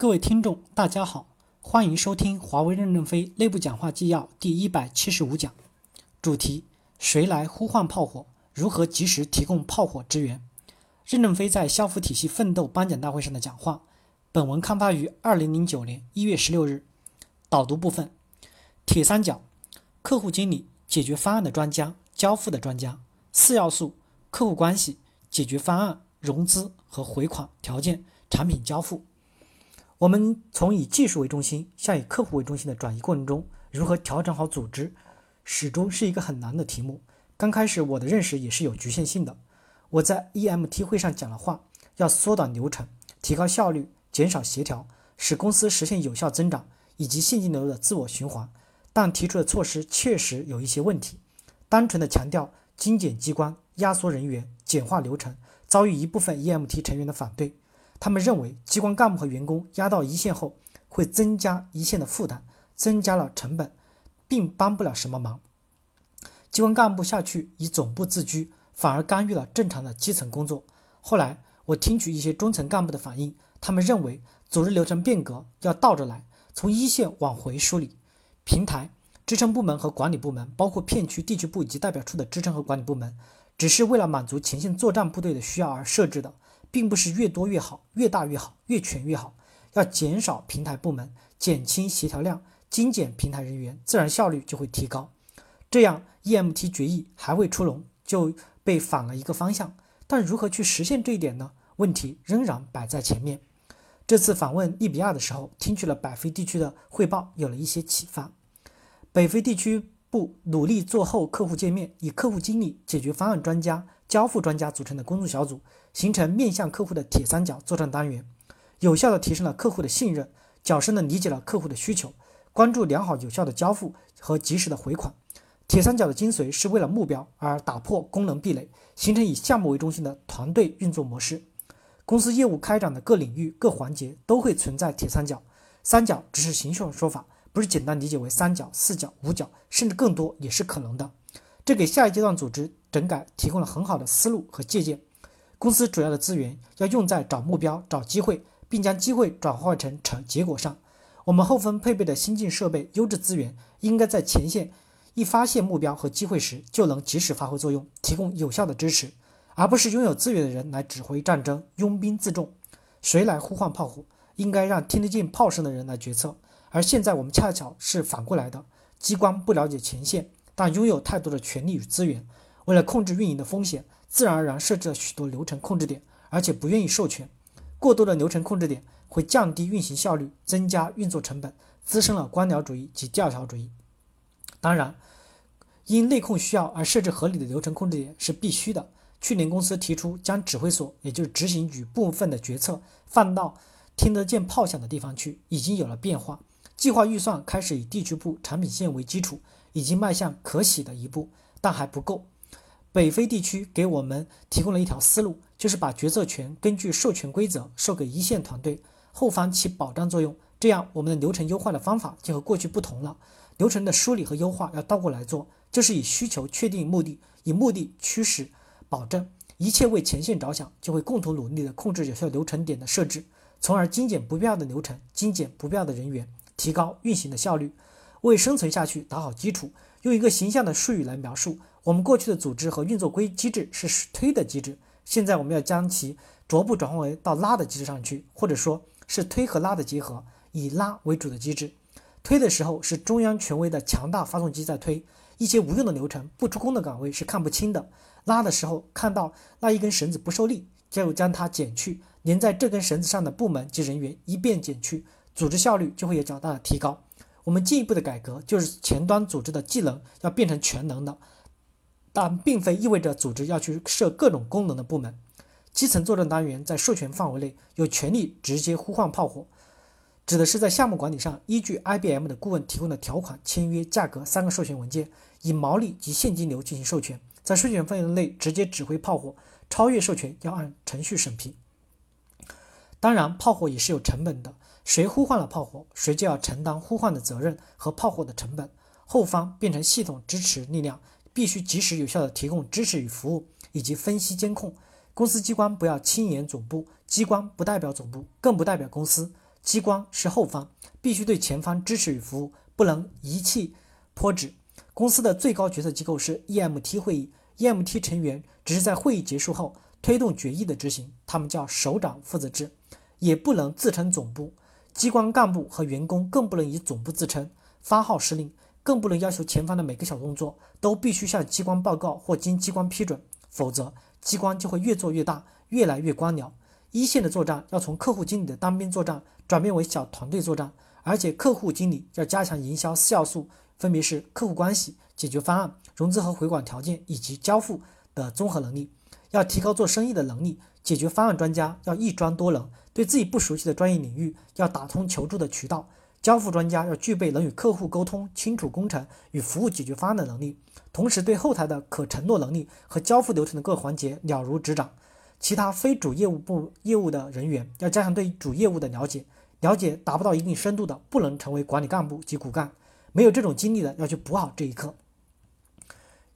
各位听众，大家好，欢迎收听华为任正非内部讲话纪要第一百七十五讲，主题：谁来呼唤炮火？如何及时提供炮火支援？任正非在消防体系奋斗颁奖大会上的讲话。本文刊发于二零零九年一月十六日。导读部分：铁三角，客户经理，解决方案的专家，交付的专家。四要素：客户关系、解决方案、融资和回款条件、产品交付。我们从以技术为中心向以客户为中心的转移过程中，如何调整好组织，始终是一个很难的题目。刚开始我的认识也是有局限性的。我在 EMT 会上讲了话，要缩短流程，提高效率，减少协调，使公司实现有效增长以及现金流的自我循环。但提出的措施确实有一些问题，单纯的强调。精简机关、压缩人员、简化流程，遭遇一部分 EMT 成员的反对。他们认为，机关干部和员工压到一线后，会增加一线的负担，增加了成本，并帮不了什么忙。机关干部下去以总部自居，反而干预了正常的基层工作。后来，我听取一些中层干部的反映，他们认为，组织流程变革要倒着来，从一线往回梳理平台。支撑部门和管理部门，包括片区、地区部以及代表处的支撑和管理部门，只是为了满足前线作战部队的需要而设置的，并不是越多越好、越大越好、越全越好。要减少平台部门，减轻协调量，精简平台人员，自然效率就会提高。这样，EMT 决议还未出笼，就被反了一个方向。但如何去实现这一点呢？问题仍然摆在前面。这次访问利比亚的时候，听取了北非地区的汇报，有了一些启发。北非地区部努力做后客户界面，以客户经理、解决方案专家、交付专家组成的工作小组，形成面向客户的铁三角作战单元，有效地提升了客户的信任，较深地理解了客户的需求，关注良好有效的交付和及时的回款。铁三角的精髓是为了目标而打破功能壁垒，形成以项目为中心的团队运作模式。公司业务开展的各领域各环节都会存在铁三角，三角只是形象说法。不是简单理解为三角、四角、五角，甚至更多也是可能的。这给下一阶段组织整改提供了很好的思路和借鉴。公司主要的资源要用在找目标、找机会，并将机会转化成成结果上。我们后方配备的先进设备、优质资源，应该在前线一发现目标和机会时就能及时发挥作用，提供有效的支持，而不是拥有资源的人来指挥战争、拥兵自重。谁来呼唤炮火？应该让听得见炮声的人来决策。而现在我们恰巧是反过来的，机关不了解前线，但拥有太多的权力与资源，为了控制运营的风险，自然而然设置了许多流程控制点，而且不愿意授权。过多的流程控制点会降低运行效率，增加运作成本，滋生了官僚主义及教条主义。当然，因内控需要而设置合理的流程控制点是必须的。去年公司提出将指挥所，也就是执行局部分的决策放到听得见炮响的地方去，已经有了变化。计划预算开始以地区部产品线为基础，已经迈向可喜的一步，但还不够。北非地区给我们提供了一条思路，就是把决策权根据授权规则授给一线团队，后方起保障作用。这样，我们的流程优化的方法就和过去不同了。流程的梳理和优化要倒过来做，就是以需求确定目的，以目的驱使保证，一切为前线着想，就会共同努力的控制有效流程点的设置，从而精简不必要的流程，精简不必要的人员。提高运行的效率，为生存下去打好基础。用一个形象的术语来描述，我们过去的组织和运作规机制是推的机制，现在我们要将其逐步转换为到拉的机制上去，或者说是推和拉的结合，以拉为主的机制。推的时候是中央权威的强大发动机在推，一些无用的流程、不出工的岗位是看不清的。拉的时候看到那一根绳子不受力，就将它剪去，连在这根绳子上的部门及人员一并剪去。组织效率就会有较大的提高。我们进一步的改革，就是前端组织的技能要变成全能的，但并非意味着组织要去设各种功能的部门。基层作战单元在授权范围内有权利直接呼唤炮火，指的是在项目管理上依据 IBM 的顾问提供的条款、签约、价格三个授权文件，以毛利及现金流进行授权，在授权范围内直接指挥炮火，超越授权要按程序审批。当然，炮火也是有成本的。谁呼唤了炮火，谁就要承担呼唤的责任和炮火的成本。后方变成系统支持力量，必须及时有效地提供支持与服务，以及分析监控。公司机关不要轻言总部，机关不代表总部，更不代表公司。机关是后方，必须对前方支持与服务，不能遗弃泼纸。公司的最高决策机构是 EMT 会议，EMT 成员只是在会议结束后推动决议的执行，他们叫首长负责制，也不能自称总部。机关干部和员工更不能以总部自称，发号施令，更不能要求前方的每个小动作都必须向机关报告或经机关批准，否则机关就会越做越大，越来越官僚。一线的作战要从客户经理的单兵作战转变为小团队作战，而且客户经理要加强营销四要素，分别是客户关系、解决方案、融资和回款条件以及交付的综合能力，要提高做生意的能力。解决方案专家要一专多能，对自己不熟悉的专业领域要打通求助的渠道；交付专家要具备能与客户沟通清楚工程与服务解决方案的能力，同时对后台的可承诺能力和交付流程的各环节了如指掌。其他非主业务部业务的人员要加强对主业务的了解，了解达不到一定深度的，不能成为管理干部及骨干。没有这种经历的，要去补好这一课。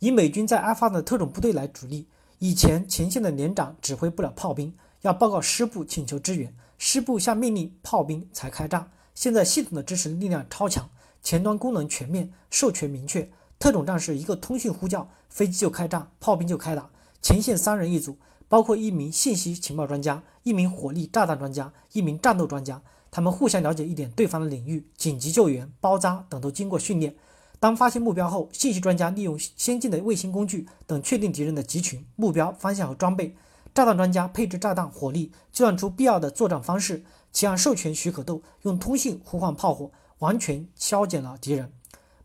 以美军在阿富汗的特种部队来举例，以前前线的连长指挥不了炮兵，要报告师部请求支援，师部下命令，炮兵才开战。现在系统的支持力量超强，前端功能全面，授权明确，特种战士一个通讯呼叫，飞机就开战，炮兵就开打，前线三人一组。包括一名信息情报专家、一名火力炸弹专家、一名战斗专家，他们互相了解一点对方的领域，紧急救援、包扎等都经过训练。当发现目标后，信息专家利用先进的卫星工具等确定敌人的集群、目标、方向和装备；炸弹专家配置炸弹、火力，计算出必要的作战方式，其按授权许可度用通信呼唤炮火，完全消减了敌人。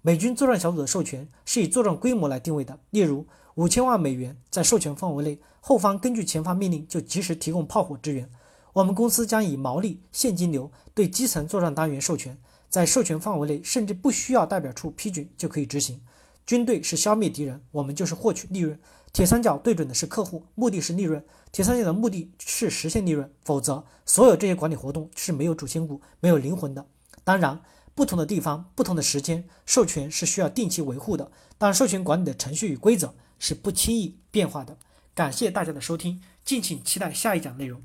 美军作战小组的授权是以作战规模来定位的，例如。五千万美元在授权范围内，后方根据前方命令就及时提供炮火支援。我们公司将以毛利现金流对基层作战单元授权，在授权范围内甚至不需要代表处批准就可以执行。军队是消灭敌人，我们就是获取利润。铁三角对准的是客户，目的是利润。铁三角的目的是实现利润，否则所有这些管理活动是没有主心骨、没有灵魂的。当然，不同的地方、不同的时间，授权是需要定期维护的，但授权管理的程序与规则。是不轻易变化的。感谢大家的收听，敬请期待下一讲内容。